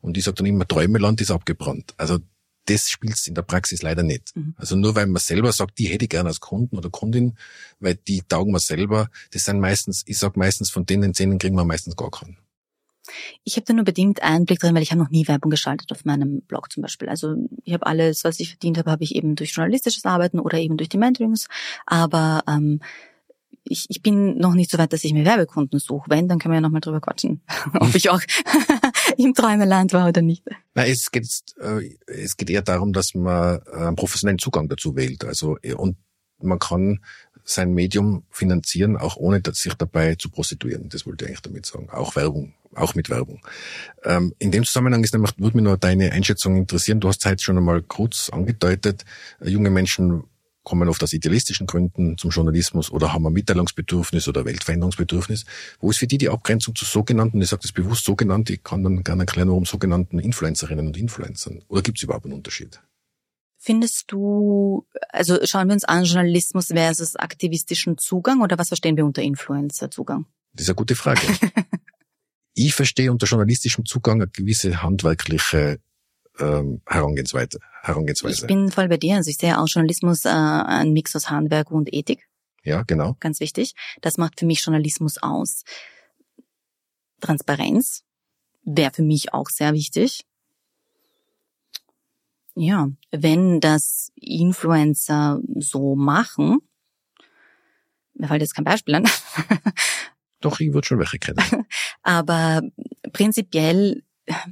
S3: Und ich sage dann immer, Träumeland ist abgebrannt. Also das spielt in der Praxis leider nicht. Mhm. Also nur weil man selber sagt, die hätte ich gerne als Kunden oder Kundin, weil die taugen wir selber, das sind meistens, ich sag meistens, von denen zehn kriegen wir meistens gar keinen.
S2: Ich habe da nur bedingt Einblick drin, weil ich habe noch nie Werbung geschaltet auf meinem Blog zum Beispiel. Also ich habe alles, was ich verdient habe, habe ich eben durch journalistisches Arbeiten oder eben durch die Mentorings. Aber ähm, ich, ich bin noch nicht so weit, dass ich mir Werbekunden suche. Wenn, dann können wir ja nochmal drüber quatschen, ob ich auch im Träumeland war oder nicht.
S3: Na, es geht, äh, es geht eher darum, dass man äh, einen professionellen Zugang dazu wählt. Also, und man kann sein Medium finanzieren, auch ohne sich dabei zu prostituieren. Das wollte ich eigentlich damit sagen. Auch Werbung, auch mit Werbung. Ähm, in dem Zusammenhang ist nämlich, würde mich nur deine Einschätzung interessieren. Du hast es heute schon einmal kurz angedeutet. Äh, junge Menschen kommen oft aus idealistischen Gründen zum Journalismus oder haben ein Mitteilungsbedürfnis oder Weltveränderungsbedürfnis. Wo ist für die die Abgrenzung zu sogenannten, ich sage das bewusst sogenannt, ich kann dann gerne erklären, warum sogenannten Influencerinnen und Influencern? Oder gibt es überhaupt einen Unterschied?
S2: Findest du, also schauen wir uns an, Journalismus versus aktivistischen Zugang oder was verstehen wir unter Influencer-Zugang?
S3: Das ist eine gute Frage. ich verstehe unter journalistischem Zugang eine gewisse handwerkliche ähm, Herangehensweise. Herangehensweise.
S2: Ich bin voll bei dir. Also ich sehe auch Journalismus äh, ein Mix aus Handwerk und Ethik.
S3: Ja, genau.
S2: Ganz wichtig. Das macht für mich Journalismus aus. Transparenz wäre für mich auch sehr wichtig. Ja, wenn das Influencer so machen, mir fällt jetzt kein Beispiel an.
S3: Doch, ich würde schon welche kennen.
S2: Aber prinzipiell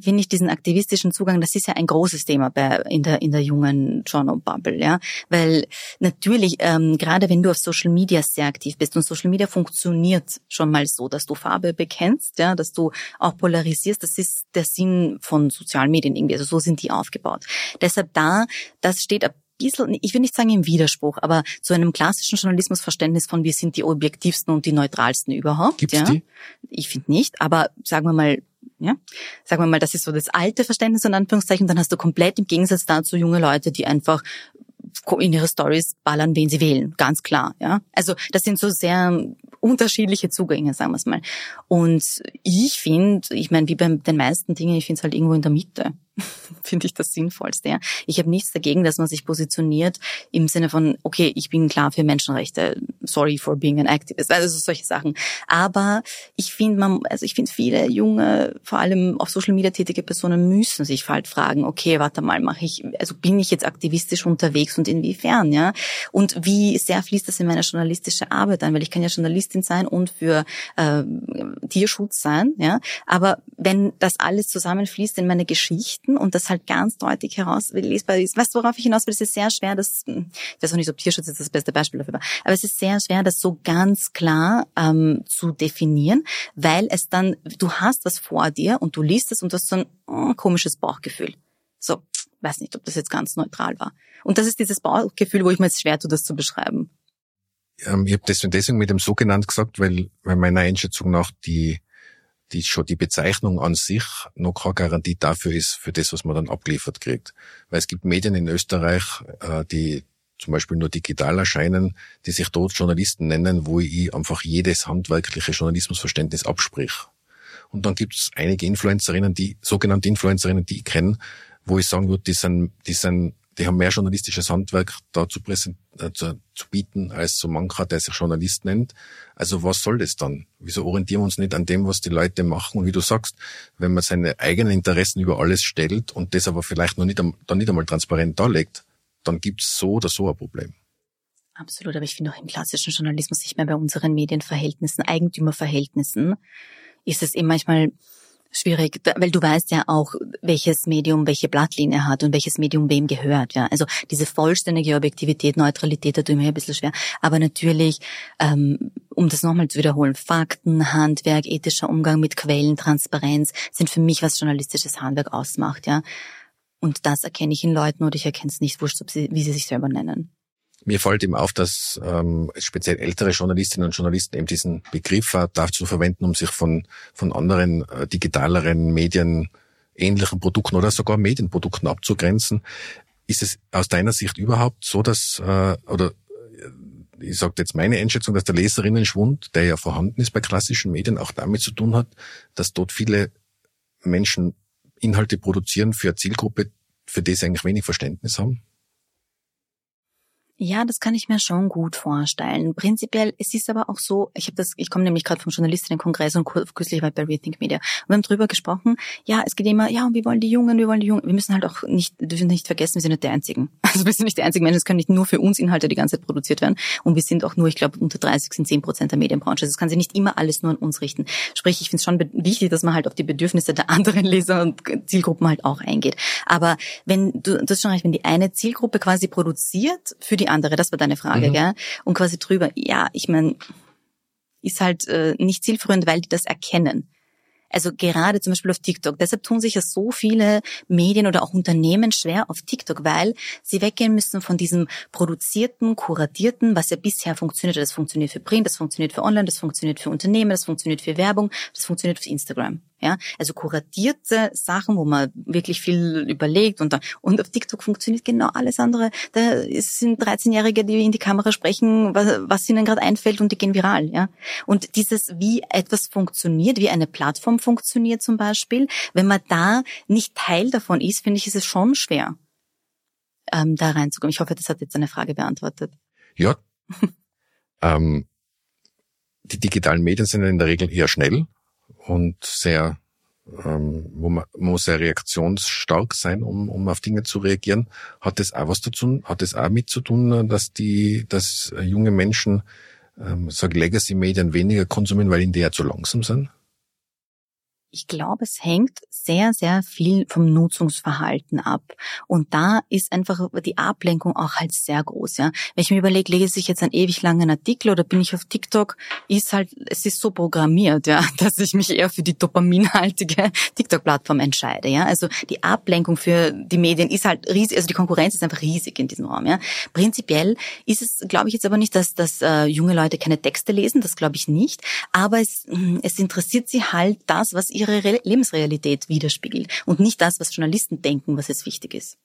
S2: finde ich diesen aktivistischen Zugang, das ist ja ein großes Thema bei, in der in der jungen Journal-Bubble, ja, weil natürlich ähm, gerade wenn du auf Social Media sehr aktiv bist und Social Media funktioniert schon mal so, dass du Farbe bekennst, ja, dass du auch polarisierst, das ist der Sinn von sozialen Medien irgendwie, also so sind die aufgebaut. Deshalb da, das steht ein bisschen, ich will nicht sagen im Widerspruch, aber zu einem klassischen Journalismusverständnis von wir sind die objektivsten und die neutralsten überhaupt.
S3: Gibt's
S2: ja?
S3: die?
S2: Ich finde nicht, aber sagen wir mal, ja, sagen wir mal, das ist so das alte Verständnis in Anführungszeichen. Dann hast du komplett im Gegensatz dazu junge Leute, die einfach in ihre Stories ballern, wen sie wählen, ganz klar. Ja, also das sind so sehr unterschiedliche Zugänge, sagen wir es mal. Und ich finde, ich meine, wie bei den meisten Dingen, ich finde es halt irgendwo in der Mitte. finde ich das Sinnvollste. Ja. Ich habe nichts dagegen, dass man sich positioniert im Sinne von, okay, ich bin klar für Menschenrechte, sorry for being an activist, also solche Sachen. Aber ich finde, man, also ich finde viele junge, vor allem auf Social Media tätige Personen müssen sich halt fragen, okay, warte mal, mache ich, also bin ich jetzt aktivistisch unterwegs und inwiefern, ja? Und wie sehr fließt das in meine journalistische Arbeit ein? Weil ich kann ja Journalistin sein und für äh, Tierschutz sein, ja. Aber wenn das alles zusammenfließt in meine Geschichte Geschichten und das halt ganz deutlich herauslesbar ist. Weißt du, worauf ich hinaus will? Es ist sehr schwer, das, hm, ich weiß auch nicht, ob Tierschutz jetzt das beste Beispiel dafür war, aber es ist sehr schwer, das so ganz klar ähm, zu definieren, weil es dann, du hast was vor dir und du liest es und du hast so ein oh, komisches Bauchgefühl. So, weiß nicht, ob das jetzt ganz neutral war. Und das ist dieses Bauchgefühl, wo ich mir jetzt schwer tue, das zu beschreiben.
S3: Ähm, ich habe das deswegen mit dem so genannt gesagt, weil, weil meiner Einschätzung nach die die schon die Bezeichnung an sich noch keine Garantie dafür ist, für das, was man dann abgeliefert kriegt. Weil es gibt Medien in Österreich, äh, die zum Beispiel nur digital erscheinen, die sich dort Journalisten nennen, wo ich einfach jedes handwerkliche Journalismusverständnis absprich. Und dann gibt es einige Influencerinnen, die sogenannte Influencerinnen, die ich kenne, wo ich sagen würde, die sind, die sind die haben mehr journalistisches Handwerk da zu, äh, zu, bieten als so mancher, der sich Journalist nennt. Also was soll das dann? Wieso orientieren wir uns nicht an dem, was die Leute machen? Und wie du sagst, wenn man seine eigenen Interessen über alles stellt und das aber vielleicht noch nicht, dann nicht einmal transparent darlegt, dann gibt's so oder so ein Problem.
S2: Absolut, aber ich finde auch im klassischen Journalismus, nicht mehr bei unseren Medienverhältnissen, Eigentümerverhältnissen, ist es eben manchmal Schwierig, weil du weißt ja auch, welches Medium welche Blattlinie hat und welches Medium wem gehört. Ja, also diese vollständige Objektivität, Neutralität, da ich mir ein bisschen schwer. Aber natürlich, ähm, um das nochmal zu wiederholen, Fakten, Handwerk, ethischer Umgang mit Quellen, Transparenz sind für mich was journalistisches Handwerk ausmacht. Ja, Und das erkenne ich in Leuten oder ich erkenne es nicht, wurscht, wie sie sich selber nennen.
S3: Mir fällt eben auf, dass ähm, speziell ältere Journalistinnen und Journalisten eben diesen Begriff dazu verwenden, um sich von, von anderen äh, digitaleren Medien ähnlichen Produkten oder sogar Medienprodukten abzugrenzen. Ist es aus deiner Sicht überhaupt so, dass, äh, oder äh, ich sage jetzt meine Einschätzung, dass der Leserinnen-Schwund, der ja vorhanden ist bei klassischen Medien, auch damit zu tun hat, dass dort viele Menschen Inhalte produzieren für eine Zielgruppe, für die sie eigentlich wenig Verständnis haben?
S2: Ja, das kann ich mir schon gut vorstellen. Prinzipiell, es ist aber auch so, ich habe das, ich komme nämlich gerade vom Journalistinnenkongress und kürzlich bei Rethink Media. Und wir haben drüber gesprochen, ja, es geht immer, ja, und wir wollen die Jungen, wir wollen die Jungen. Wir müssen halt auch nicht, dürfen nicht vergessen, wir sind nicht die einzigen. Also wir sind nicht die einzigen Menschen, es können nicht nur für uns Inhalte die ganze Zeit produziert werden. Und wir sind auch nur, ich glaube, unter 30 sind 10 Prozent der Medienbranche. Also es kann sich nicht immer alles nur an uns richten. Sprich, ich finde es schon wichtig, dass man halt auf die Bedürfnisse der anderen Leser und Zielgruppen halt auch eingeht. Aber wenn du, das ist schon recht, wenn die eine Zielgruppe quasi produziert für die andere, das war deine Frage, mhm. gell? Und quasi drüber, ja, ich meine, ist halt äh, nicht zielführend, weil die das erkennen. Also gerade zum Beispiel auf TikTok. Deshalb tun sich ja so viele Medien oder auch Unternehmen schwer auf TikTok, weil sie weggehen müssen von diesem produzierten, kuratierten, was ja bisher funktioniert. Das funktioniert für Print, das funktioniert für Online, das funktioniert für Unternehmen, das funktioniert für Werbung, das funktioniert für Instagram. Ja, also kuratierte Sachen, wo man wirklich viel überlegt und, und auf TikTok funktioniert genau alles andere. Da sind 13-Jährige, die in die Kamera sprechen, was, was ihnen gerade einfällt und die gehen viral. Ja, und dieses, wie etwas funktioniert, wie eine Plattform funktioniert zum Beispiel, wenn man da nicht Teil davon ist, finde ich, ist es schon schwer, ähm, da reinzukommen. Ich hoffe, das hat jetzt eine Frage beantwortet.
S3: Ja. ähm, die digitalen Medien sind in der Regel eher schnell und sehr, ähm, wo man, man muss sehr reaktionsstark sein, um, um auf Dinge zu reagieren. Hat das auch was zu tun? Hat das auch mit zu tun, dass die, dass junge Menschen, ähm, sag Legacy-Medien weniger konsumieren, weil die ja zu langsam sind?
S2: Ich glaube, es hängt sehr, sehr viel vom Nutzungsverhalten ab. Und da ist einfach die Ablenkung auch halt sehr groß, ja. Wenn ich mir überlege, lese ich jetzt einen ewig langen Artikel oder bin ich auf TikTok, ist halt, es ist so programmiert, ja, dass ich mich eher für die dopaminhaltige TikTok-Plattform entscheide, ja. Also die Ablenkung für die Medien ist halt riesig, also die Konkurrenz ist einfach riesig in diesem Raum, ja. Prinzipiell ist es, glaube ich jetzt aber nicht, dass, dass äh, junge Leute keine Texte lesen, das glaube ich nicht. Aber es, es interessiert sie halt das, was ihre Re Lebensrealität widerspiegelt und nicht das, was Journalisten denken, was jetzt wichtig ist.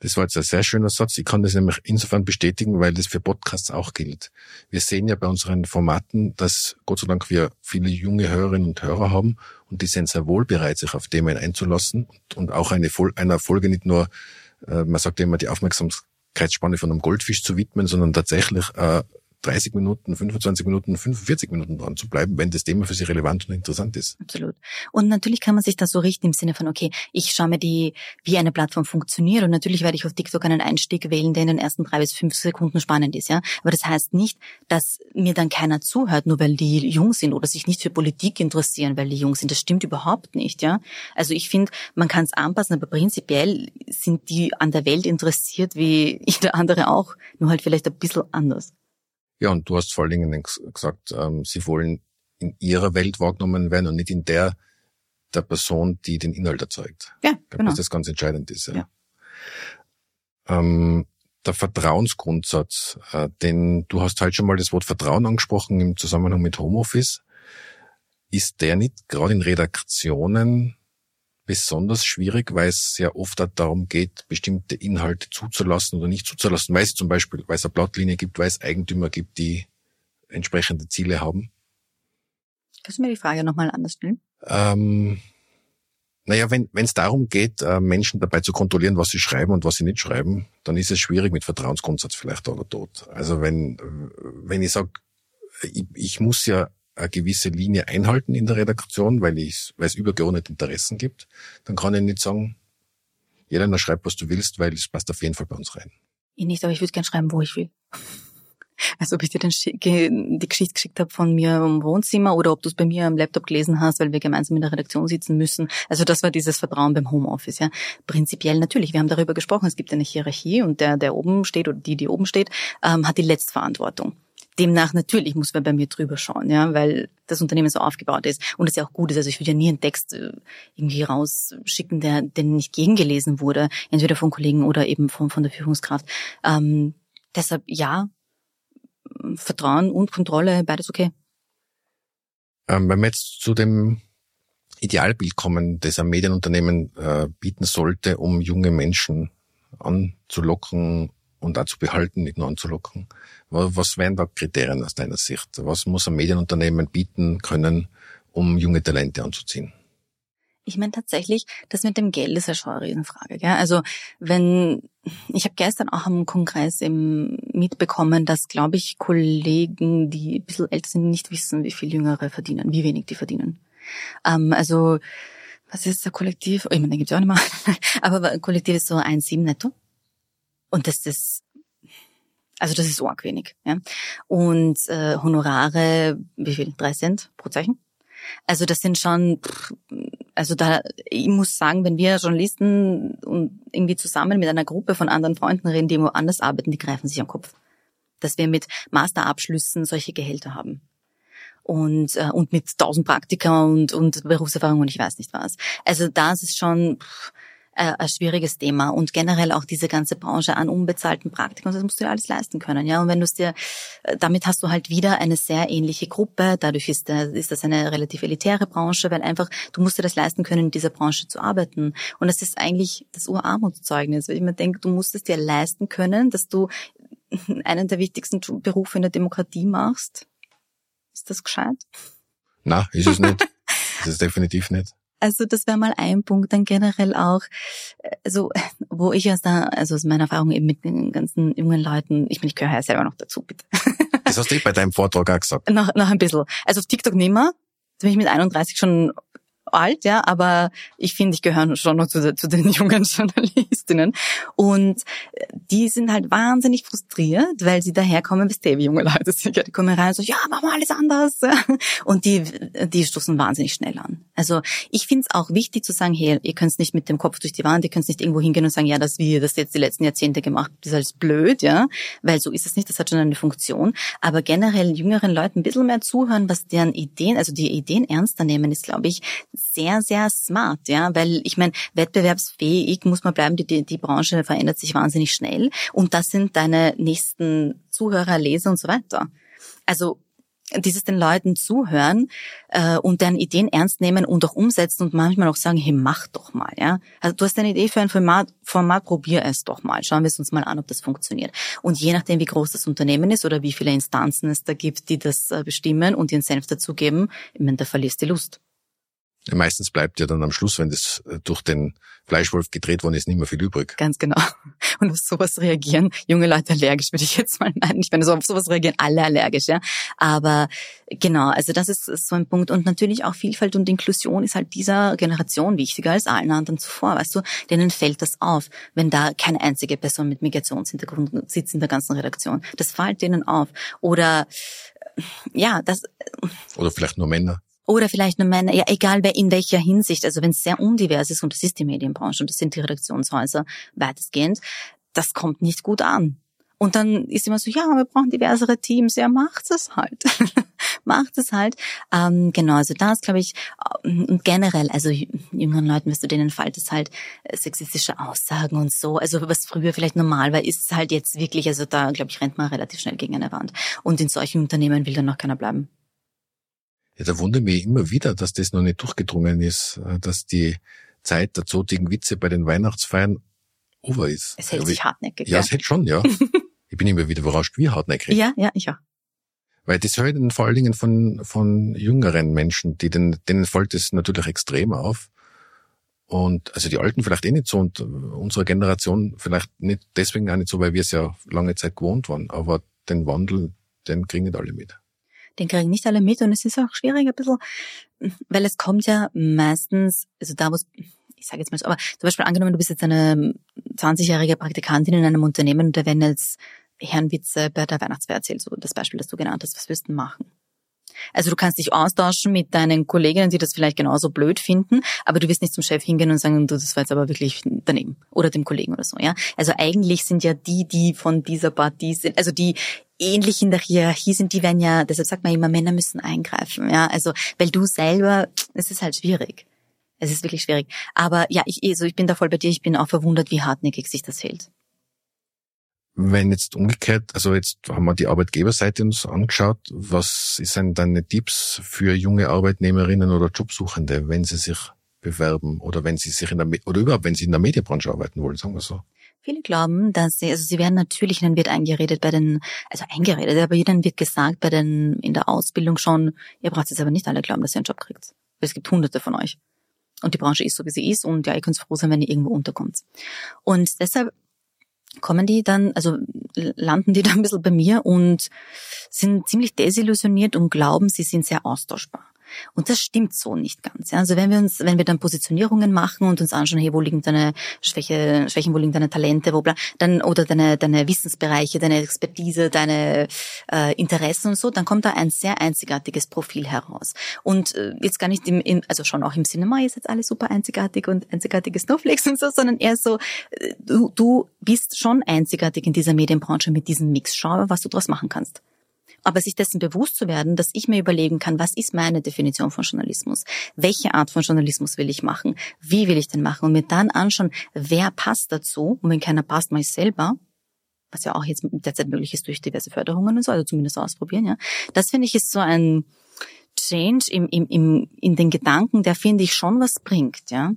S3: Das war jetzt ein sehr schöner Satz. Ich kann das nämlich insofern bestätigen, weil das für Podcasts auch gilt. Wir sehen ja bei unseren Formaten, dass Gott sei Dank wir viele junge Hörerinnen und Hörer haben und die sind sehr wohl bereit, sich auf Themen einzulassen und, auch eine, einer Folge nicht nur, äh, man sagt immer, die Aufmerksamkeitsspanne von einem Goldfisch zu widmen, sondern tatsächlich äh, 30 Minuten, 25 Minuten, 45 Minuten dran zu bleiben, wenn das Thema für Sie relevant und interessant ist.
S2: Absolut. Und natürlich kann man sich das so richten im Sinne von, okay, ich schaue mir die, wie eine Plattform funktioniert und natürlich werde ich auf TikTok einen Einstieg wählen, der in den ersten drei bis fünf Sekunden spannend ist, ja. Aber das heißt nicht, dass mir dann keiner zuhört, nur weil die jung sind oder sich nicht für Politik interessieren, weil die jung sind. Das stimmt überhaupt nicht, ja. Also ich finde, man kann es anpassen, aber prinzipiell sind die an der Welt interessiert wie jeder andere auch, nur halt vielleicht ein bisschen anders.
S3: Ja, und du hast vor allen Dingen gesagt, ähm, sie wollen in ihrer Welt wahrgenommen werden und nicht in der der Person, die den Inhalt erzeugt.
S2: Ja, genau.
S3: Dass das ganz entscheidend ist. Ja. ja. Ähm, der Vertrauensgrundsatz, äh, denn du hast halt schon mal das Wort Vertrauen angesprochen im Zusammenhang mit Homeoffice. Ist der nicht gerade in Redaktionen besonders schwierig, weil es sehr oft darum geht, bestimmte Inhalte zuzulassen oder nicht zuzulassen, weil es zum Beispiel, weil es eine Blattlinie gibt, weil es Eigentümer gibt, die entsprechende Ziele haben.
S2: Kannst du mir die Frage nochmal anders stellen?
S3: Ähm, naja, wenn es darum geht, äh, Menschen dabei zu kontrollieren, was sie schreiben und was sie nicht schreiben, dann ist es schwierig mit Vertrauensgrundsatz vielleicht oder tot. Also wenn, wenn ich sage, ich, ich muss ja eine gewisse Linie einhalten in der Redaktion, weil, ich, weil es übergeordnete Interessen gibt, dann kann ich nicht sagen, jeder schreibt, was du willst, weil es passt auf jeden Fall bei uns rein.
S2: Ich nicht, aber ich würde gern schreiben, wo ich will. Also ob ich dir die Geschichte geschickt habe von mir im Wohnzimmer oder ob du es bei mir am Laptop gelesen hast, weil wir gemeinsam in der Redaktion sitzen müssen. Also das war dieses Vertrauen beim Homeoffice. Ja. Prinzipiell natürlich, wir haben darüber gesprochen, es gibt eine Hierarchie und der, der oben steht oder die, die oben steht, ähm, hat die Letztverantwortung demnach natürlich muss man bei mir drüber schauen, ja, weil das Unternehmen so aufgebaut ist und es ja auch gut ist. Also ich würde ja nie einen Text äh, irgendwie rausschicken, der, der nicht gegengelesen wurde, entweder von Kollegen oder eben von, von der Führungskraft. Ähm, deshalb ja, Vertrauen und Kontrolle, beides okay.
S3: Ähm, wenn wir jetzt zu dem Idealbild kommen, das ein Medienunternehmen äh, bieten sollte, um junge Menschen anzulocken und auch zu behalten, nicht nur anzulocken. Was wären da Kriterien aus deiner Sicht? Was muss ein Medienunternehmen bieten können, um junge Talente anzuziehen?
S2: Ich meine tatsächlich, das mit dem Geld ist ja schon eine Riesenfrage. Gell? Also wenn ich habe gestern auch am Kongress eben mitbekommen, dass, glaube ich, Kollegen, die ein bisschen älter sind, nicht wissen, wie viel Jüngere verdienen, wie wenig die verdienen. Ähm, also was ist der Kollektiv? Ich meine, den gibt's auch nicht mehr. Aber Kollektiv ist so 1,7 netto. Und das ist also das ist arg wenig. Ja? Und äh, Honorare, wie viel? Drei Cent pro Zeichen? Also das sind schon, also da, ich muss sagen, wenn wir Journalisten und irgendwie zusammen mit einer Gruppe von anderen Freunden reden, die woanders arbeiten, die greifen sich am Kopf. Dass wir mit Masterabschlüssen solche Gehälter haben. Und, äh, und mit tausend Praktika und, und Berufserfahrung und ich weiß nicht was. Also das ist schon, pff, äh, ein schwieriges Thema und generell auch diese ganze Branche an unbezahlten Praktiken, das musst du dir alles leisten können, ja. Und wenn du es dir, äh, damit hast du halt wieder eine sehr ähnliche Gruppe. Dadurch ist, der, ist das eine relativ elitäre Branche, weil einfach du musst dir das leisten können, in dieser Branche zu arbeiten. Und das ist eigentlich das Urarmutszeugnis, weil ich mir denke, du musst es dir leisten können, dass du einen der wichtigsten Berufe in der Demokratie machst. Ist das gescheit?
S3: Na, ist es nicht. ist es definitiv nicht.
S2: Also das wäre mal ein Punkt. Dann generell auch, also wo ich aus da, also aus meiner Erfahrung eben mit den ganzen jungen Leuten, ich meine, ich gehöre ja selber noch dazu, bitte.
S3: Das hast du eh bei deinem Vortrag auch gesagt.
S2: noch, noch ein bisschen. Also auf TikTok nimmer. Da bin ich mit 31 schon alt, ja, aber ich finde, ich gehöre schon noch zu, zu den jungen Journalistinnen. Und äh, die sind halt wahnsinnig frustriert, weil sie daherkommen, bis wie junge Leute sind. Die kommen rein und so, ja, machen wir alles anders. Und die, die stoßen wahnsinnig schnell an. Also ich finde es auch wichtig zu sagen, hey, ihr könnt nicht mit dem Kopf durch die Wand, ihr könnt nicht irgendwo hingehen und sagen, ja, das wie ihr das jetzt die letzten Jahrzehnte gemacht habt, ist alles blöd, ja. Weil so ist es nicht, das hat schon eine Funktion. Aber generell jüngeren Leuten ein bisschen mehr zuhören, was deren Ideen, also die Ideen ernster nehmen, ist, glaube ich, sehr, sehr smart, ja, weil ich meine, wettbewerbsfähig muss man bleiben, die, die, die Branche verändert sich wahnsinnig schnell und das sind deine nächsten Zuhörer, Leser und so weiter. Also dieses den Leuten zuhören äh, und deren Ideen ernst nehmen und auch umsetzen und manchmal auch sagen, hey, mach doch mal, ja. Also du hast eine Idee für ein Format, Format, probier es doch mal. Schauen wir es uns mal an, ob das funktioniert. Und je nachdem, wie groß das Unternehmen ist oder wie viele Instanzen es da gibt, die das äh, bestimmen und ihren Senf dazugeben, meine, da verlierst du die Lust.
S3: Meistens bleibt ja dann am Schluss, wenn das äh, durch den Fleischwolf gedreht worden ist, nicht mehr viel übrig.
S2: Ganz genau. Und auf sowas reagieren junge Leute allergisch, würde ich jetzt mal meinen. Ich meine, so auf sowas reagieren alle allergisch, ja. Aber genau, also das ist so ein Punkt. Und natürlich auch Vielfalt und Inklusion ist halt dieser Generation wichtiger als allen anderen zuvor, weißt du. Denen fällt das auf, wenn da keine einzige Person mit Migrationshintergrund sitzt in der ganzen Redaktion. Das fällt denen auf. Oder ja, das.
S3: Oder vielleicht nur Männer.
S2: Oder vielleicht nur Männer, ja, egal wer in welcher Hinsicht, also wenn es sehr undivers ist, und das ist die Medienbranche und das sind die Redaktionshäuser weitestgehend, das kommt nicht gut an. Und dann ist immer so, ja, wir brauchen diversere Teams. Ja, macht es halt. macht es halt. Ähm, genau, also das glaube ich, und generell, also jüngeren Leuten, wirst du denen fällt es halt äh, sexistische Aussagen und so. Also was früher vielleicht normal war, ist es halt jetzt wirklich, also da glaube ich, rennt man relativ schnell gegen eine Wand. Und in solchen Unternehmen will dann noch keiner bleiben.
S3: Ja, da wundert mich immer wieder, dass das noch nicht durchgedrungen ist, äh, dass die Zeit der zotigen Witze bei den Weihnachtsfeiern over ist.
S2: Es hält sich hartnäckig.
S3: Ja, ja, es hält schon, ja. ich bin immer wieder überrascht, wie hartnäckig.
S2: Ja, ja, ich auch.
S3: Weil das höre ich vor allen Dingen von, von jüngeren Menschen, die den, denen fällt es natürlich extrem auf. Und also die Alten vielleicht eh nicht so und unsere Generation vielleicht nicht deswegen auch nicht so, weil wir es ja lange Zeit gewohnt waren. Aber den Wandel, den kriegen nicht alle mit
S2: den kriegen nicht alle mit und es ist auch schwierig ein bisschen, weil es kommt ja meistens, also da wo ich sage jetzt mal so, aber zum Beispiel angenommen, du bist jetzt eine 20-jährige Praktikantin in einem Unternehmen und da werden jetzt Herrenwitze bei der Weihnachtsfeier erzählt, so das Beispiel, das du genannt hast, was wirst du machen? Also du kannst dich austauschen mit deinen Kolleginnen, die das vielleicht genauso blöd finden, aber du wirst nicht zum Chef hingehen und sagen, du, das war jetzt aber wirklich daneben oder dem Kollegen oder so, ja. Also eigentlich sind ja die, die von dieser Partie sind, also die ähnlich in der Hierarchie sind, die werden ja, deshalb sagt man immer, Männer müssen eingreifen, ja. Also, weil du selber, es ist halt schwierig. Es ist wirklich schwierig. Aber ja, ich, also ich bin da voll bei dir, ich bin auch verwundert, wie hartnäckig sich das hält.
S3: Wenn jetzt umgekehrt, also jetzt haben wir die Arbeitgeberseite uns angeschaut, was sind deine Tipps für junge Arbeitnehmerinnen oder Jobsuchende, wenn sie sich bewerben oder wenn sie sich in der oder überhaupt wenn sie in der Medienbranche arbeiten wollen, sagen wir so?
S2: Viele glauben, dass sie, also sie werden natürlich, ihnen wird eingeredet bei den, also eingeredet, aber ihnen wird gesagt bei den, in der Ausbildung schon, ihr braucht jetzt aber nicht alle glauben, dass ihr einen Job kriegt. Es gibt hunderte von euch. Und die Branche ist so, wie sie ist und ja, ihr könnt froh sein, wenn ihr irgendwo unterkommt. Und deshalb kommen die dann, also landen die dann ein bisschen bei mir und sind ziemlich desillusioniert und glauben, sie sind sehr austauschbar. Und das stimmt so nicht ganz. Ja. Also wenn wir uns, wenn wir dann Positionierungen machen und uns anschauen, hey, wo liegen deine Schwäche, Schwächen, wo liegen deine Talente, wo bla, dann oder deine deine Wissensbereiche, deine Expertise, deine äh, Interessen und so, dann kommt da ein sehr einzigartiges Profil heraus. Und äh, jetzt gar nicht im, im also schon auch im Cinema ist jetzt alles super einzigartig und einzigartige Snowflakes und so, sondern eher so, äh, du, du bist schon einzigartig in dieser Medienbranche mit diesem Mix. Schau, was du daraus machen kannst. Aber sich dessen bewusst zu werden, dass ich mir überlegen kann, was ist meine Definition von Journalismus? Welche Art von Journalismus will ich machen? Wie will ich den machen? Und mir dann anschauen, wer passt dazu? Und wenn keiner passt, mache ich selber was ja auch jetzt derzeit möglich ist durch diverse Förderungen und so, also zumindest ausprobieren, ja. Das finde ich ist so ein Change im, im, im, in den Gedanken, der finde ich schon was bringt, ja.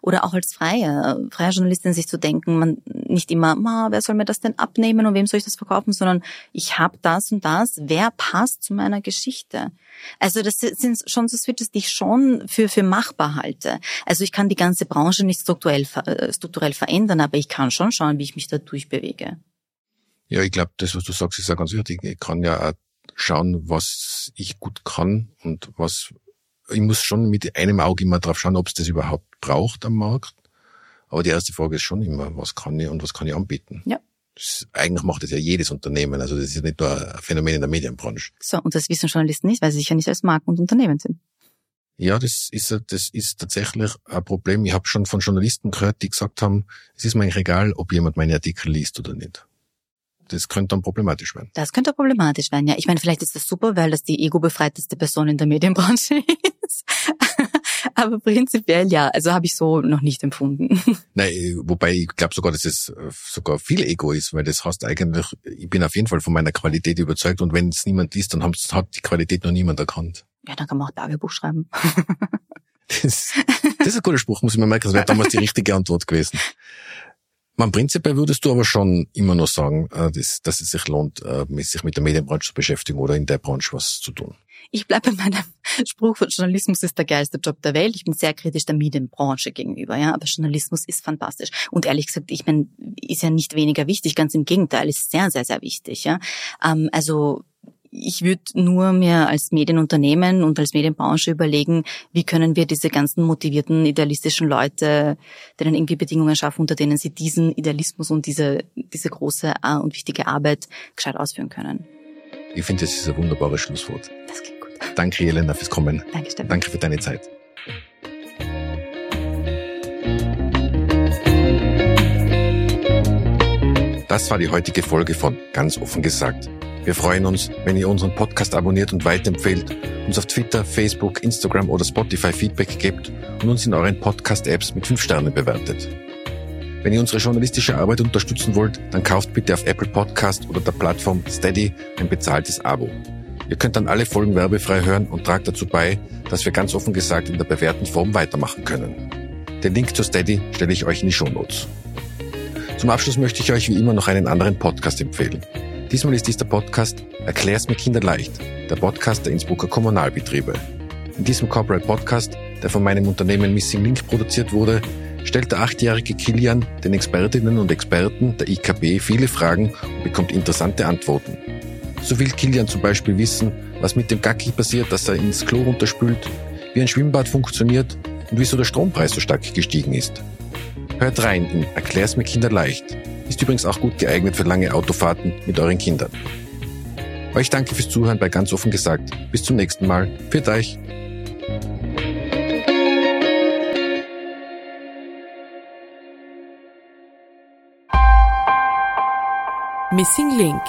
S2: Oder auch als freie, freie Journalistin sich zu denken, man nicht immer, ma, wer soll mir das denn abnehmen und wem soll ich das verkaufen, sondern ich habe das und das, wer passt zu meiner Geschichte? Also das sind schon so Switches, die ich schon für, für machbar halte. Also ich kann die ganze Branche nicht strukturell, äh, strukturell verändern, aber ich kann schon schauen, wie ich mich da durchbewege.
S3: Ja, ich glaube, das, was du sagst, ist ja ganz wichtig. Ich kann ja auch schauen, was ich gut kann und was ich muss schon mit einem Auge immer drauf schauen, ob es das überhaupt braucht am Markt. Aber die erste Frage ist schon immer, was kann ich und was kann ich anbieten?
S2: Ja.
S3: Das, eigentlich macht das ja jedes Unternehmen. Also das ist ja nicht nur ein Phänomen in der Medienbranche.
S2: So, und das wissen Journalisten nicht, weil sie sich ja nicht als Marken und Unternehmen sind.
S3: Ja, das ist, das ist tatsächlich ein Problem. Ich habe schon von Journalisten gehört, die gesagt haben, es ist mir eigentlich egal, ob jemand meine Artikel liest oder nicht das könnte dann problematisch werden.
S2: Das könnte problematisch werden, ja. Ich meine, vielleicht ist das super, weil das die ego-befreiteste Person in der Medienbranche ist. Aber prinzipiell ja, also habe ich so noch nicht empfunden.
S3: Nein, wobei ich glaube sogar, dass es äh, sogar viel Ego ist, weil das heißt eigentlich, ich bin auf jeden Fall von meiner Qualität überzeugt und wenn es niemand liest, dann hat die Qualität noch niemand erkannt.
S2: Ja, dann kann man auch Tagebuch schreiben.
S3: das, das ist ein guter Spruch, muss ich mir merken. Das wäre damals die richtige Antwort gewesen. Man prinzipiell würdest du aber schon immer noch sagen, äh, dass, dass es sich lohnt, äh, sich mit der Medienbranche zu beschäftigen oder in der Branche was zu tun.
S2: Ich bleibe bei meinem Spruch, Journalismus ist der geilste Job der Welt. Ich bin sehr kritisch der Medienbranche gegenüber, ja, aber Journalismus ist fantastisch. Und ehrlich gesagt, ich meine, ist ja nicht weniger wichtig, ganz im Gegenteil, ist sehr, sehr, sehr wichtig, ja. Ähm, also ich würde nur mir als Medienunternehmen und als Medienbranche überlegen, wie können wir diese ganzen motivierten, idealistischen Leute, denen irgendwie Bedingungen schaffen, unter denen sie diesen Idealismus und diese, diese große äh, und wichtige Arbeit gescheit ausführen können.
S3: Ich finde, das ist ein wunderbares Schlusswort.
S2: Das klingt gut.
S3: Danke, Jelena, fürs Kommen.
S2: Danke, Stefan.
S3: Danke für deine Zeit. Das war die heutige Folge von Ganz offen gesagt. Wir freuen uns, wenn ihr unseren Podcast abonniert und weiterempfehlt, uns auf Twitter, Facebook, Instagram oder Spotify Feedback gebt und uns in euren Podcast-Apps mit 5 Sternen bewertet. Wenn ihr unsere journalistische Arbeit unterstützen wollt, dann kauft bitte auf Apple Podcast oder der Plattform Steady ein bezahltes Abo. Ihr könnt dann alle Folgen werbefrei hören und tragt dazu bei, dass wir ganz offen gesagt in der bewährten Form weitermachen können. Den Link zu Steady stelle ich euch in die Shownotes. Zum Abschluss möchte ich euch wie immer noch einen anderen Podcast empfehlen. Diesmal ist dies der Podcast Erklär's mir Kinder leicht, der Podcast der Innsbrucker Kommunalbetriebe. In diesem Corporate Podcast, der von meinem Unternehmen Missing Link produziert wurde, stellt der achtjährige Kilian den Expertinnen und Experten der IKB viele Fragen und bekommt interessante Antworten. So will Kilian zum Beispiel wissen, was mit dem Gacki passiert, dass er ins Klo runterspült, wie ein Schwimmbad funktioniert und wieso der Strompreis so stark gestiegen ist. Hört rein in Erklär's mir Kinder leicht. Ist übrigens auch gut geeignet für lange Autofahrten mit euren Kindern. Euch danke fürs Zuhören bei ganz offen gesagt. Bis zum nächsten Mal. Für euch.
S4: Missing Link